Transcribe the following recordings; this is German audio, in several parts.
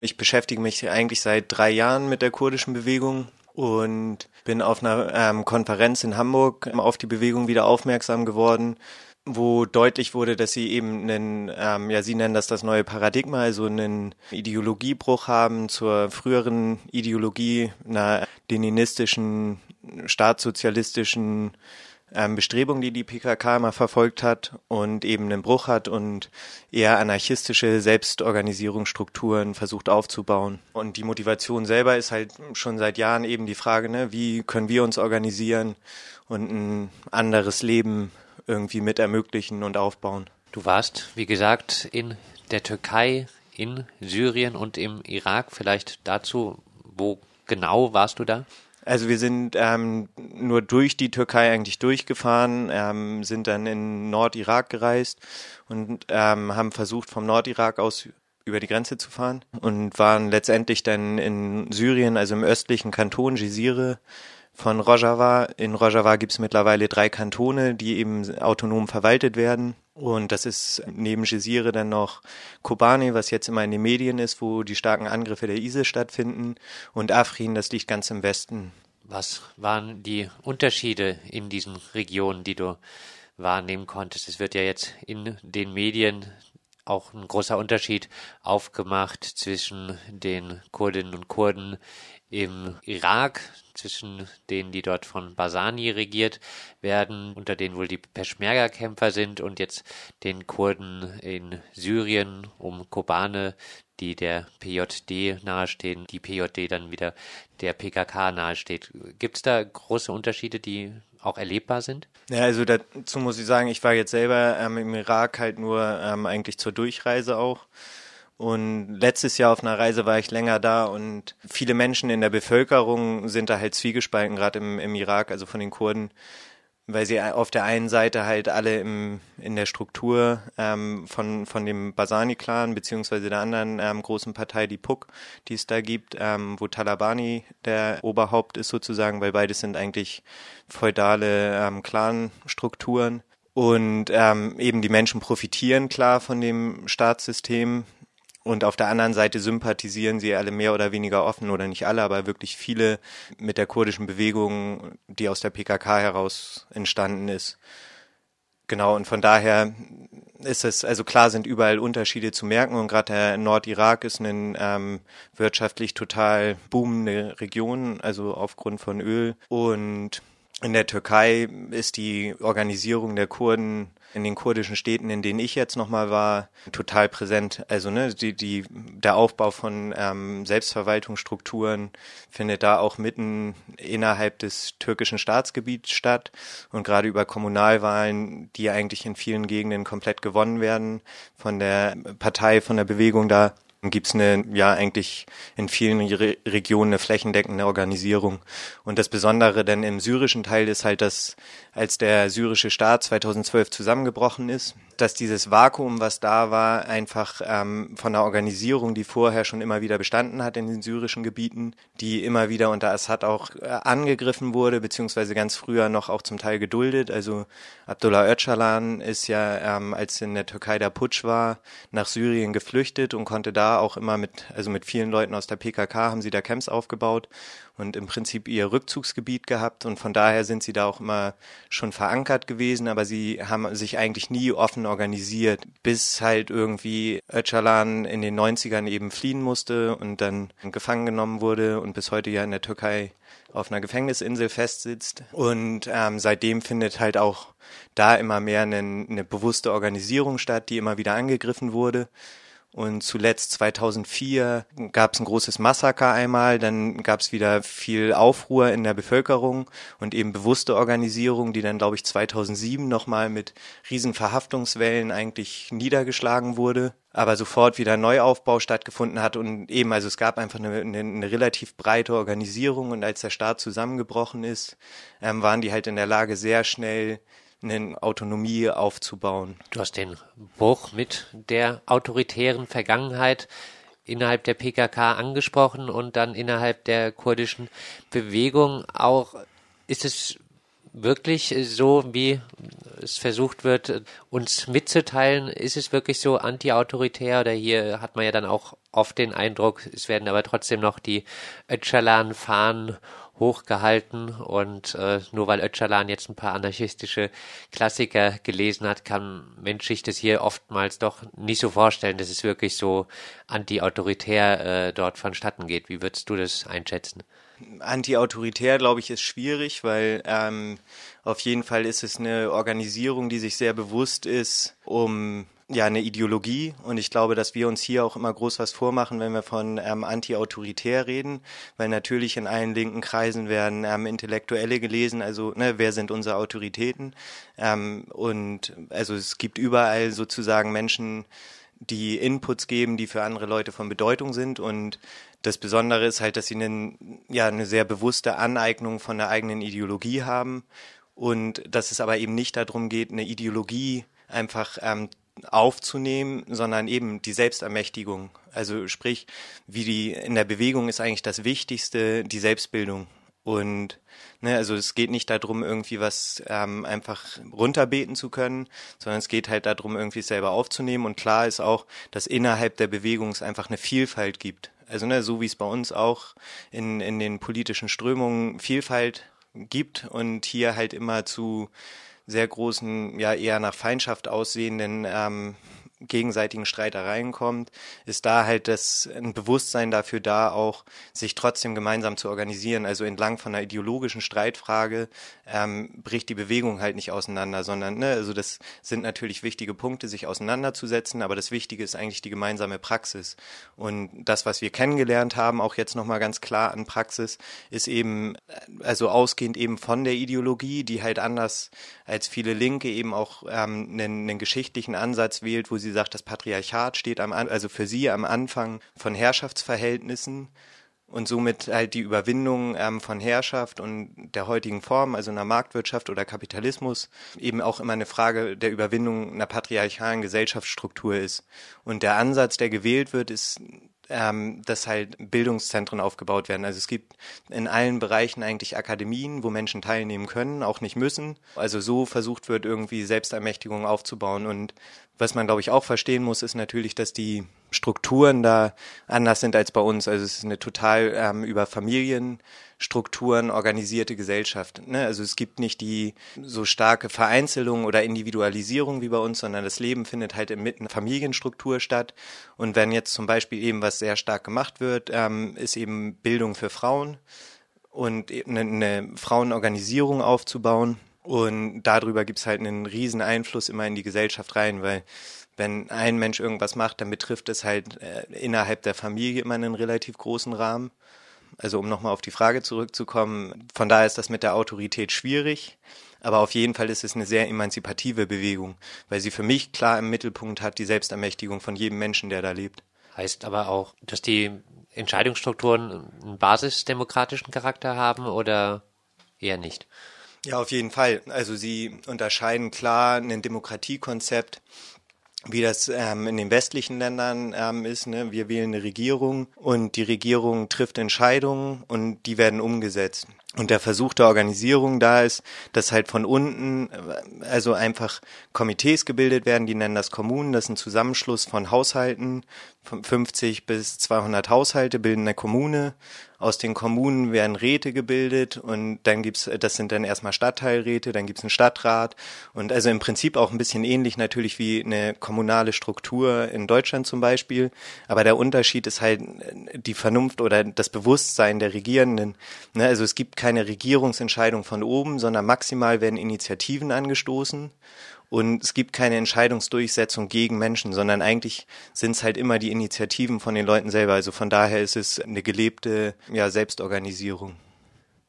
Ich beschäftige mich eigentlich seit drei Jahren mit der kurdischen Bewegung und bin auf einer ähm, Konferenz in Hamburg auf die Bewegung wieder aufmerksam geworden, wo deutlich wurde, dass sie eben einen, ähm, ja, sie nennen das das neue Paradigma, also einen Ideologiebruch haben zur früheren Ideologie einer leninistischen, staatssozialistischen ähm, Bestrebung, die die PKK immer verfolgt hat und eben einen Bruch hat und eher anarchistische Selbstorganisierungsstrukturen versucht aufzubauen. Und die Motivation selber ist halt schon seit Jahren eben die Frage, ne, wie können wir uns organisieren und ein anderes Leben irgendwie mit ermöglichen und aufbauen. Du warst, wie gesagt, in der Türkei, in Syrien und im Irak. Vielleicht dazu, wo genau warst du da? Also wir sind ähm, nur durch die Türkei eigentlich durchgefahren, ähm, sind dann in Nordirak gereist und ähm, haben versucht vom Nordirak aus über die Grenze zu fahren und waren letztendlich dann in Syrien, also im östlichen Kanton Gisire von Rojava. In Rojava gibt es mittlerweile drei Kantone, die eben autonom verwaltet werden. Und das ist neben Gisire dann noch Kobane, was jetzt immer in den Medien ist, wo die starken Angriffe der ISIS stattfinden. Und Afrin, das liegt ganz im Westen. Was waren die Unterschiede in diesen Regionen, die du wahrnehmen konntest? Es wird ja jetzt in den Medien auch ein großer Unterschied aufgemacht zwischen den Kurdinnen und Kurden im Irak, zwischen denen, die dort von Basani regiert werden, unter denen wohl die Peschmerga-Kämpfer sind, und jetzt den Kurden in Syrien um Kobane, die der PJD nahestehen, die PJD dann wieder der PKK nahesteht. Gibt es da große Unterschiede, die auch erlebbar sind? Ja, also dazu muss ich sagen, ich war jetzt selber ähm, im Irak halt nur ähm, eigentlich zur Durchreise auch. Und letztes Jahr auf einer Reise war ich länger da und viele Menschen in der Bevölkerung sind da halt zwiegespalten, gerade im, im Irak, also von den Kurden, weil sie auf der einen Seite halt alle im, in der Struktur ähm, von, von dem Basani-Clan beziehungsweise der anderen ähm, großen Partei, die PUK, die es da gibt, ähm, wo Talabani der Oberhaupt ist sozusagen, weil beides sind eigentlich feudale ähm, Clan-Strukturen. Und ähm, eben die Menschen profitieren klar von dem Staatssystem, und auf der anderen Seite sympathisieren sie alle mehr oder weniger offen oder nicht alle, aber wirklich viele mit der kurdischen Bewegung, die aus der PKK heraus entstanden ist. Genau, und von daher ist es, also klar sind überall Unterschiede zu merken und gerade der Nordirak ist eine ähm, wirtschaftlich total boomende Region, also aufgrund von Öl. Und in der Türkei ist die Organisierung der Kurden in den kurdischen Städten, in denen ich jetzt nochmal war, total präsent. Also ne, die, die, der Aufbau von ähm, Selbstverwaltungsstrukturen findet da auch mitten innerhalb des türkischen Staatsgebiets statt und gerade über Kommunalwahlen, die eigentlich in vielen Gegenden komplett gewonnen werden von der Partei, von der Bewegung da, gibt es eine, ja eigentlich in vielen Re Regionen eine flächendeckende Organisierung. Und das Besondere denn im syrischen Teil ist halt, dass als der syrische Staat 2012 zusammengebrochen ist, dass dieses Vakuum, was da war, einfach ähm, von der Organisierung, die vorher schon immer wieder bestanden hat in den syrischen Gebieten, die immer wieder unter Assad auch äh, angegriffen wurde, beziehungsweise ganz früher noch auch zum Teil geduldet. Also Abdullah Öcalan ist ja, ähm, als in der Türkei der Putsch war, nach Syrien geflüchtet und konnte da auch immer mit, also mit vielen Leuten aus der PKK haben sie da Camps aufgebaut und im Prinzip ihr Rückzugsgebiet gehabt und von daher sind sie da auch immer schon verankert gewesen, aber sie haben sich eigentlich nie offen organisiert, bis halt irgendwie Öcalan in den 90ern eben fliehen musste und dann gefangen genommen wurde und bis heute ja in der Türkei auf einer Gefängnisinsel festsitzt. Und ähm, seitdem findet halt auch da immer mehr eine, eine bewusste Organisierung statt, die immer wieder angegriffen wurde. Und zuletzt 2004 gab es ein großes Massaker einmal, dann gab es wieder viel Aufruhr in der Bevölkerung und eben bewusste Organisierung, die dann, glaube ich, 2007 nochmal mit riesen Verhaftungswellen eigentlich niedergeschlagen wurde, aber sofort wieder Neuaufbau stattgefunden hat und eben, also es gab einfach eine, eine, eine relativ breite Organisierung und als der Staat zusammengebrochen ist, ähm, waren die halt in der Lage, sehr schnell eine Autonomie aufzubauen. Du hast den Bruch mit der autoritären Vergangenheit innerhalb der PKK angesprochen und dann innerhalb der kurdischen Bewegung auch. Ist es wirklich so, wie es versucht wird, uns mitzuteilen? Ist es wirklich so antiautoritär oder hier hat man ja dann auch oft den Eindruck, es werden aber trotzdem noch die Öcalan-Fahnen hochgehalten und äh, nur weil Öcalan jetzt ein paar anarchistische Klassiker gelesen hat, kann Mensch sich das hier oftmals doch nicht so vorstellen, dass es wirklich so anti-autoritär äh, dort vonstatten geht. Wie würdest du das einschätzen? Anti-autoritär, glaube ich, ist schwierig, weil ähm, auf jeden Fall ist es eine Organisierung, die sich sehr bewusst ist, um ja eine Ideologie. Und ich glaube, dass wir uns hier auch immer groß was vormachen, wenn wir von ähm, anti-autoritär reden, weil natürlich in allen linken Kreisen werden ähm, Intellektuelle gelesen, also ne, wer sind unsere Autoritäten? Ähm, und also es gibt überall sozusagen Menschen, die Inputs geben, die für andere Leute von Bedeutung sind. Und das Besondere ist halt, dass sie einen, ja, eine sehr bewusste Aneignung von der eigenen Ideologie haben. Und dass es aber eben nicht darum geht, eine Ideologie einfach ähm, aufzunehmen, sondern eben die Selbstermächtigung. Also sprich, wie die in der Bewegung ist eigentlich das Wichtigste, die Selbstbildung. Und ne, also es geht nicht darum, irgendwie was ähm, einfach runterbeten zu können, sondern es geht halt darum, irgendwie es selber aufzunehmen. Und klar ist auch, dass innerhalb der Bewegung es einfach eine Vielfalt gibt. Also ne, so wie es bei uns auch in, in den politischen Strömungen Vielfalt gibt und hier halt immer zu sehr großen, ja eher nach Feindschaft aussehenden ähm, gegenseitigen Streitereien kommt, ist da halt das ein Bewusstsein dafür da, auch sich trotzdem gemeinsam zu organisieren. Also entlang von einer ideologischen Streitfrage ähm, bricht die Bewegung halt nicht auseinander, sondern ne, also das sind natürlich wichtige Punkte, sich auseinanderzusetzen, aber das Wichtige ist eigentlich die gemeinsame Praxis. Und das, was wir kennengelernt haben, auch jetzt nochmal ganz klar an Praxis, ist eben, also ausgehend eben von der Ideologie, die halt anders als viele Linke eben auch ähm, einen, einen geschichtlichen Ansatz wählt, wo sie sagt, das Patriarchat steht am, also für sie am Anfang von Herrschaftsverhältnissen und somit halt die Überwindung ähm, von Herrschaft und der heutigen Form, also einer Marktwirtschaft oder Kapitalismus, eben auch immer eine Frage der Überwindung einer patriarchalen Gesellschaftsstruktur ist. Und der Ansatz, der gewählt wird, ist ähm, dass halt Bildungszentren aufgebaut werden. Also es gibt in allen Bereichen eigentlich Akademien, wo Menschen teilnehmen können, auch nicht müssen. Also so versucht wird, irgendwie Selbstermächtigung aufzubauen. Und was man, glaube ich, auch verstehen muss, ist natürlich, dass die Strukturen da anders sind als bei uns. Also es ist eine total ähm, über Familienstrukturen organisierte Gesellschaft. Ne? Also es gibt nicht die so starke Vereinzelung oder Individualisierung wie bei uns, sondern das Leben findet halt inmitten Familienstruktur statt. Und wenn jetzt zum Beispiel eben was sehr stark gemacht wird, ähm, ist eben Bildung für Frauen und eine, eine Frauenorganisierung aufzubauen und darüber gibt's halt einen riesen Einfluss immer in die Gesellschaft rein, weil wenn ein Mensch irgendwas macht, dann betrifft es halt äh, innerhalb der Familie immer einen relativ großen Rahmen. Also um nochmal auf die Frage zurückzukommen, von daher ist das mit der Autorität schwierig, aber auf jeden Fall ist es eine sehr emanzipative Bewegung, weil sie für mich klar im Mittelpunkt hat die Selbstermächtigung von jedem Menschen, der da lebt. Heißt aber auch, dass die Entscheidungsstrukturen einen basisdemokratischen Charakter haben oder eher nicht? Ja, auf jeden Fall. Also sie unterscheiden klar ein Demokratiekonzept wie das ähm, in den westlichen Ländern ähm, ist. Ne? Wir wählen eine Regierung und die Regierung trifft Entscheidungen und die werden umgesetzt. Und der Versuch der Organisierung da ist, dass halt von unten, äh, also einfach Komitees gebildet werden, die nennen das Kommunen, das ist ein Zusammenschluss von Haushalten, 50 bis 200 Haushalte bilden eine Kommune. Aus den Kommunen werden Räte gebildet und dann gibt's, das sind dann erstmal Stadtteilräte, dann gibt's einen Stadtrat und also im Prinzip auch ein bisschen ähnlich natürlich wie eine kommunale Struktur in Deutschland zum Beispiel. Aber der Unterschied ist halt die Vernunft oder das Bewusstsein der Regierenden. Ne, also es gibt keine Regierungsentscheidung von oben, sondern maximal werden Initiativen angestoßen und es gibt keine Entscheidungsdurchsetzung gegen Menschen, sondern eigentlich sind es halt immer die Initiativen von den Leuten selber. Also von daher ist es eine gelebte ja, Selbstorganisierung.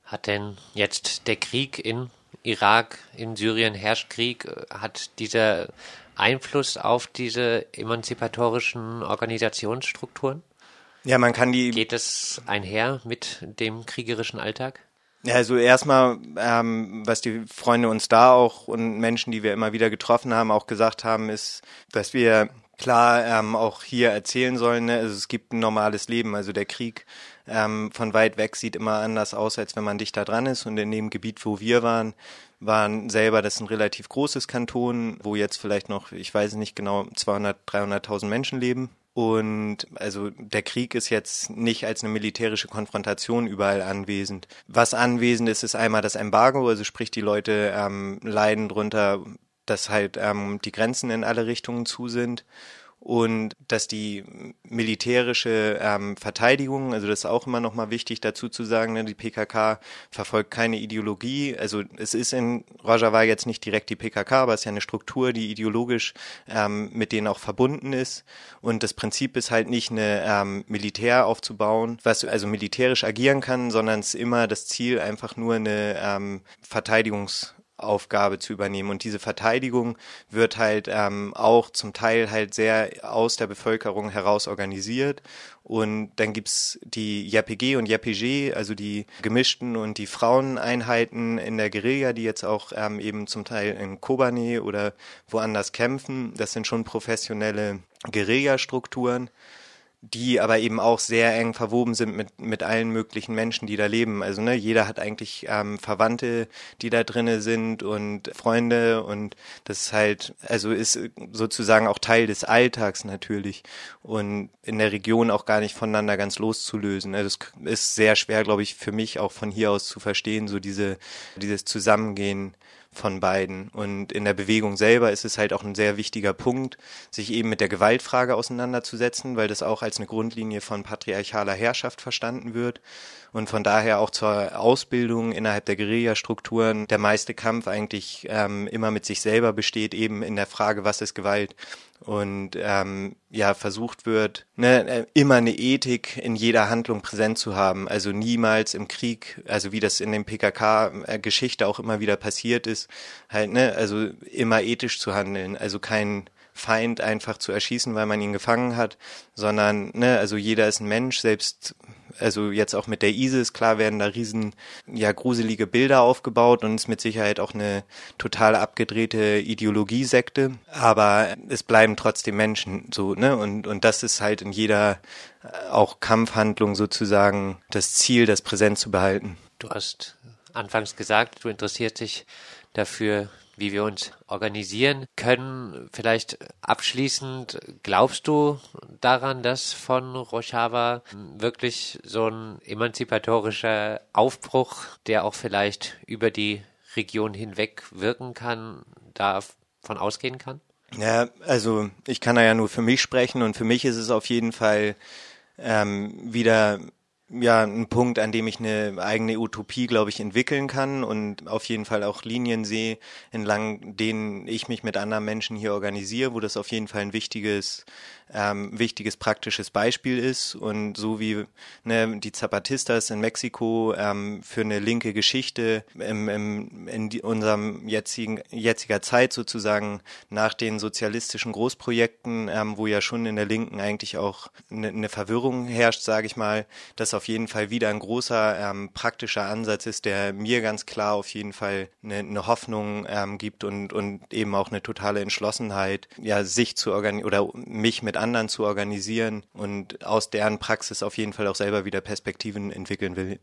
Hat denn jetzt der Krieg in Irak, in Syrien herrscht Krieg, hat dieser Einfluss auf diese emanzipatorischen Organisationsstrukturen? Ja, man kann die. Geht es einher mit dem kriegerischen Alltag? Ja, also erstmal, ähm, was die Freunde uns da auch und Menschen, die wir immer wieder getroffen haben, auch gesagt haben, ist, dass wir klar ähm, auch hier erzählen sollen. Ne? Also es gibt ein normales Leben. Also der Krieg ähm, von weit weg sieht immer anders aus, als wenn man dichter dran ist. Und in dem Gebiet, wo wir waren, waren selber, das ist ein relativ großes Kanton, wo jetzt vielleicht noch, ich weiß nicht genau, 200, 300.000 Menschen leben. Und also der Krieg ist jetzt nicht als eine militärische Konfrontation überall anwesend. Was anwesend ist, ist einmal das Embargo, also sprich die Leute ähm, leiden drunter, dass halt ähm, die Grenzen in alle Richtungen zu sind und dass die militärische ähm, Verteidigung, also das ist auch immer noch mal wichtig dazu zu sagen, ne, die PKK verfolgt keine Ideologie, also es ist in Rojava jetzt nicht direkt die PKK, aber es ist ja eine Struktur, die ideologisch ähm, mit denen auch verbunden ist. Und das Prinzip ist halt nicht eine ähm, Militär aufzubauen, was also militärisch agieren kann, sondern es ist immer das Ziel einfach nur eine ähm, Verteidigungs Aufgabe zu übernehmen. Und diese Verteidigung wird halt ähm, auch zum Teil halt sehr aus der Bevölkerung heraus organisiert. Und dann gibt's die JPG und JPG, also die gemischten und die Fraueneinheiten in der Guerilla, die jetzt auch ähm, eben zum Teil in Kobane oder woanders kämpfen. Das sind schon professionelle Guerillastrukturen die aber eben auch sehr eng verwoben sind mit, mit allen möglichen Menschen, die da leben. Also ne, jeder hat eigentlich ähm, Verwandte, die da drinne sind und Freunde und das ist halt, also ist sozusagen auch Teil des Alltags natürlich und in der Region auch gar nicht voneinander ganz loszulösen. Also es ist sehr schwer, glaube ich, für mich auch von hier aus zu verstehen, so diese, dieses Zusammengehen von beiden. Und in der Bewegung selber ist es halt auch ein sehr wichtiger Punkt, sich eben mit der Gewaltfrage auseinanderzusetzen, weil das auch als eine Grundlinie von patriarchaler Herrschaft verstanden wird und von daher auch zur Ausbildung innerhalb der Guerillastrukturen der meiste Kampf eigentlich ähm, immer mit sich selber besteht, eben in der Frage, was ist Gewalt und ähm, ja versucht wird, ne, äh, immer eine Ethik in jeder Handlung präsent zu haben. Also niemals im Krieg, also wie das in dem PKK-Geschichte auch immer wieder passiert ist, halt ne, also immer ethisch zu handeln. Also kein Feind einfach zu erschießen, weil man ihn gefangen hat, sondern ne, also jeder ist ein Mensch, selbst also jetzt auch mit der ISIS, klar werden da riesen, ja, gruselige Bilder aufgebaut und ist mit Sicherheit auch eine total abgedrehte Ideologiesekte, aber es bleiben trotzdem Menschen so, ne, und, und das ist halt in jeder äh, auch Kampfhandlung sozusagen das Ziel, das präsent zu behalten. Du hast anfangs gesagt, du interessierst dich dafür, wie wir uns organisieren können. Vielleicht abschließend, glaubst du daran, dass von Rojava wirklich so ein emanzipatorischer Aufbruch, der auch vielleicht über die Region hinweg wirken kann, davon ausgehen kann? Ja, also ich kann da ja nur für mich sprechen und für mich ist es auf jeden Fall ähm, wieder ja ein Punkt, an dem ich eine eigene Utopie, glaube ich, entwickeln kann und auf jeden Fall auch Linien sehe, entlang denen ich mich mit anderen Menschen hier organisiere, wo das auf jeden Fall ein wichtiges ähm, wichtiges praktisches Beispiel ist. Und so wie ne, die Zapatistas in Mexiko ähm, für eine linke Geschichte im, im, in die, unserem jetzigen jetziger Zeit sozusagen nach den sozialistischen Großprojekten, ähm, wo ja schon in der Linken eigentlich auch eine, eine Verwirrung herrscht, sage ich mal, das auf jeden Fall wieder ein großer ähm, praktischer Ansatz ist, der mir ganz klar auf jeden Fall eine, eine Hoffnung ähm, gibt und und eben auch eine totale Entschlossenheit, ja sich zu organisieren oder mich mit anderen zu organisieren und aus deren Praxis auf jeden Fall auch selber wieder Perspektiven entwickeln will.